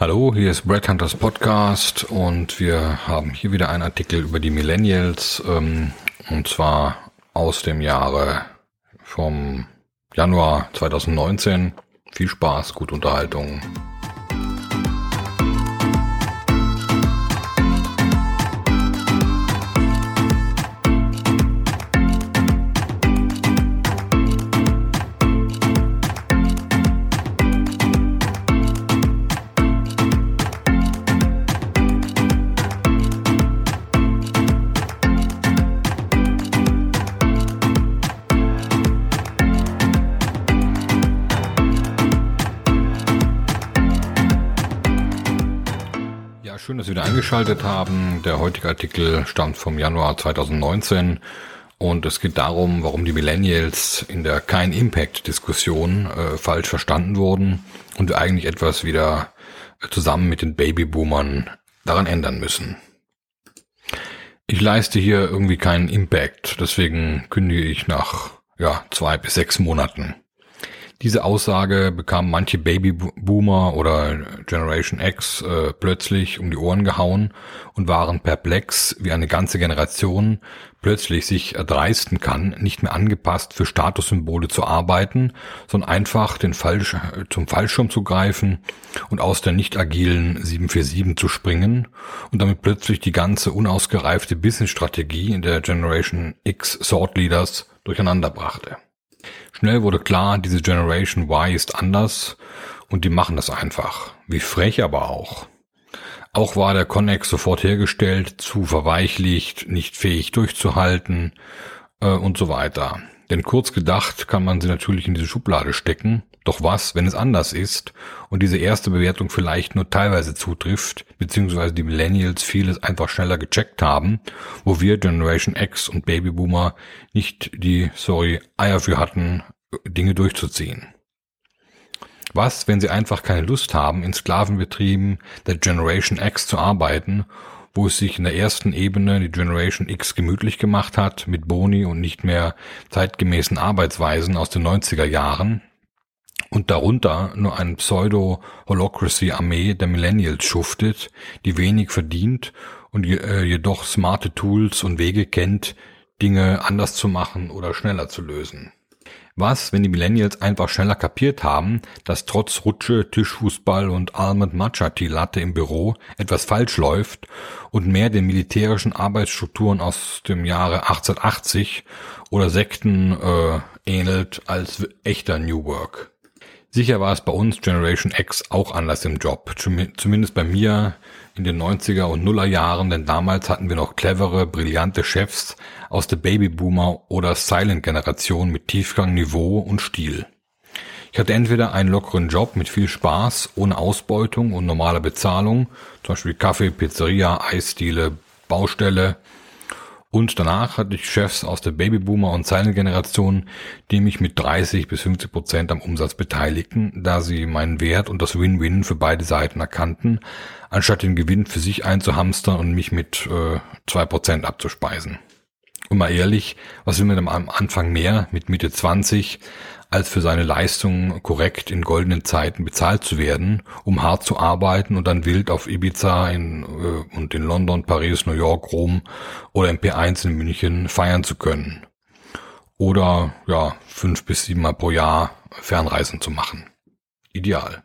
Hallo, hier ist Brad Hunters Podcast und wir haben hier wieder einen Artikel über die Millennials ähm, und zwar aus dem Jahre vom Januar 2019. Viel Spaß, gute Unterhaltung. Schön, dass Sie wieder eingeschaltet haben. Der heutige Artikel stammt vom Januar 2019 und es geht darum, warum die Millennials in der kein Impact Diskussion äh, falsch verstanden wurden und wir eigentlich etwas wieder zusammen mit den Babyboomern daran ändern müssen. Ich leiste hier irgendwie keinen Impact, deswegen kündige ich nach ja, zwei bis sechs Monaten. Diese Aussage bekamen manche Babyboomer oder Generation X äh, plötzlich um die Ohren gehauen und waren perplex, wie eine ganze Generation plötzlich sich erdreisten kann, nicht mehr angepasst für Statussymbole zu arbeiten, sondern einfach den Falsch, zum Fallschirm zu greifen und aus der nicht agilen 747 zu springen und damit plötzlich die ganze unausgereifte Businessstrategie in der Generation X Thought Leaders durcheinander brachte. Schnell wurde klar, diese Generation Y ist anders und die machen das einfach. Wie frech aber auch. Auch war der Connex sofort hergestellt, zu verweichlicht, nicht fähig durchzuhalten äh, und so weiter. Denn kurz gedacht kann man sie natürlich in diese Schublade stecken doch was, wenn es anders ist und diese erste Bewertung vielleicht nur teilweise zutrifft, beziehungsweise die Millennials vieles einfach schneller gecheckt haben, wo wir Generation X und Babyboomer nicht die, sorry, Eier für hatten, Dinge durchzuziehen. Was, wenn sie einfach keine Lust haben, in Sklavenbetrieben der Generation X zu arbeiten, wo es sich in der ersten Ebene die Generation X gemütlich gemacht hat, mit Boni und nicht mehr zeitgemäßen Arbeitsweisen aus den 90er Jahren, und darunter nur ein Pseudo-Holocracy-Armee der Millennials schuftet, die wenig verdient und äh, jedoch smarte Tools und Wege kennt, Dinge anders zu machen oder schneller zu lösen. Was, wenn die Millennials einfach schneller kapiert haben, dass trotz Rutsche, Tischfußball und Almond Matcha Tea Latte im Büro etwas falsch läuft und mehr den militärischen Arbeitsstrukturen aus dem Jahre 1880 oder Sekten äh, ähnelt als echter New Work. Sicher war es bei uns Generation X auch anders im Job, zumindest bei mir in den 90er und Nuller Jahren, denn damals hatten wir noch clevere, brillante Chefs aus der Babyboomer oder Silent Generation mit Tiefgang, Niveau und Stil. Ich hatte entweder einen lockeren Job mit viel Spaß, ohne Ausbeutung und normaler Bezahlung, zum Beispiel Kaffee, Pizzeria, Eisdiele, Baustelle, und danach hatte ich Chefs aus der Babyboomer- und Silent-Generation, die mich mit 30 bis 50 Prozent am Umsatz beteiligten, da sie meinen Wert und das Win-Win für beide Seiten erkannten, anstatt den Gewinn für sich einzuhamstern und mich mit äh, zwei äh, Prozent abzuspeisen. Und mal ehrlich, was will man am Anfang mehr mit Mitte 20 als für seine Leistungen korrekt in goldenen Zeiten bezahlt zu werden, um hart zu arbeiten und dann wild auf Ibiza in, äh, und in London, Paris, New York, Rom oder im P1 in München feiern zu können. Oder ja, fünf bis sieben Mal pro Jahr Fernreisen zu machen. Ideal.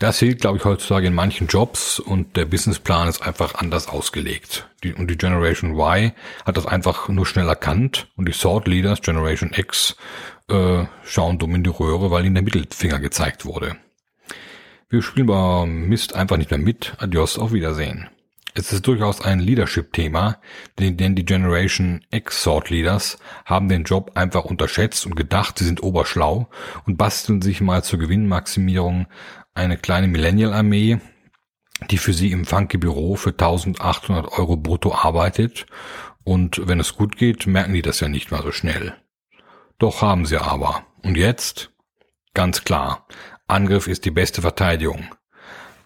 Das hilft, glaube ich, heutzutage in manchen Jobs und der Businessplan ist einfach anders ausgelegt. Die, und die Generation Y hat das einfach nur schnell erkannt und die Thought Leaders Generation X äh, schauen dumm in die Röhre, weil ihnen der Mittelfinger gezeigt wurde. Wir spielen bei Mist einfach nicht mehr mit. Adios, auf Wiedersehen. Es ist durchaus ein Leadership-Thema, denn, die Generation X-Sort-Leaders haben den Job einfach unterschätzt und gedacht, sie sind oberschlau und basteln sich mal zur Gewinnmaximierung eine kleine Millennial-Armee, die für sie im funky Büro für 1800 Euro brutto arbeitet und wenn es gut geht, merken die das ja nicht mal so schnell. Doch haben sie aber. Und jetzt? Ganz klar, Angriff ist die beste Verteidigung.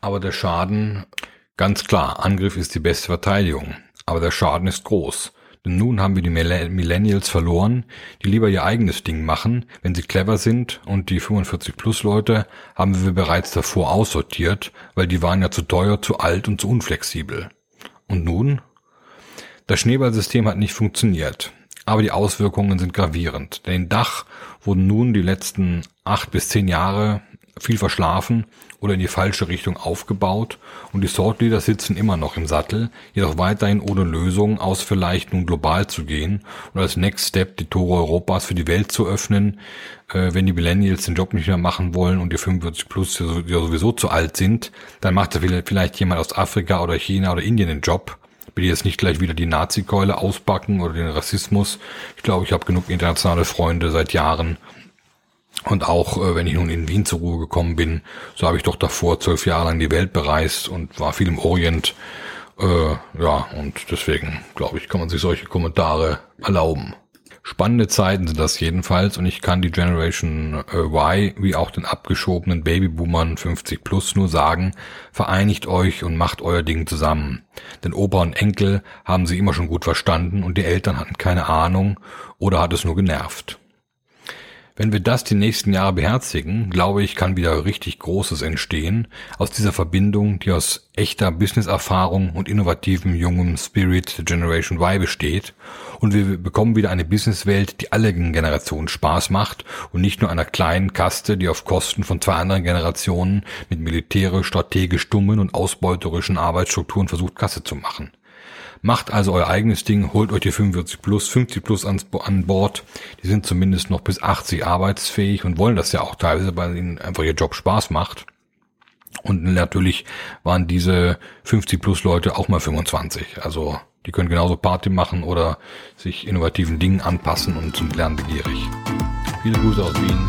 Aber der Schaden, ganz klar, Angriff ist die beste Verteidigung. Aber der Schaden ist groß. Denn nun haben wir die Millennials verloren, die lieber ihr eigenes Ding machen, wenn sie clever sind und die 45 plus Leute haben wir bereits davor aussortiert, weil die waren ja zu teuer, zu alt und zu unflexibel. Und nun? Das Schneeballsystem hat nicht funktioniert, aber die Auswirkungen sind gravierend. Denn in Dach wurden nun die letzten acht bis zehn Jahre viel verschlafen oder in die falsche Richtung aufgebaut und die Thought Leader sitzen immer noch im Sattel, jedoch weiterhin ohne Lösung aus vielleicht nun global zu gehen und als Next Step die Tore Europas für die Welt zu öffnen, äh, wenn die Millennials den Job nicht mehr machen wollen und die 45 plus die sowieso zu alt sind, dann macht vielleicht jemand aus Afrika oder China oder Indien den Job will jetzt nicht gleich wieder die Nazi-Keule auspacken oder den Rassismus. Ich glaube, ich habe genug internationale Freunde seit Jahren und auch äh, wenn ich nun in Wien zur Ruhe gekommen bin, so habe ich doch davor zwölf Jahre lang die Welt bereist und war viel im Orient. Äh, ja, und deswegen, glaube ich, kann man sich solche Kommentare erlauben. Spannende Zeiten sind das jedenfalls und ich kann die Generation äh, Y wie auch den abgeschobenen Babyboomern 50 plus nur sagen, vereinigt euch und macht euer Ding zusammen. Denn Opa und Enkel haben sie immer schon gut verstanden und die Eltern hatten keine Ahnung oder hat es nur genervt. Wenn wir das die nächsten Jahre beherzigen, glaube ich, kann wieder richtig Großes entstehen aus dieser Verbindung, die aus echter Business-Erfahrung und innovativem jungem Spirit der Generation Y besteht. Und wir bekommen wieder eine Businesswelt, die allen Generationen Spaß macht und nicht nur einer kleinen Kaste, die auf Kosten von zwei anderen Generationen mit militärisch, strategisch dummen und ausbeuterischen Arbeitsstrukturen versucht, Kasse zu machen. Macht also euer eigenes Ding, holt euch die 45 plus, 50 plus ans, an Bord. Die sind zumindest noch bis 80 arbeitsfähig und wollen das ja auch teilweise, weil ihnen einfach ihr Job Spaß macht. Und natürlich waren diese 50 plus Leute auch mal 25. Also die können genauso Party machen oder sich innovativen Dingen anpassen und sind lernbegierig. Viele Grüße aus Wien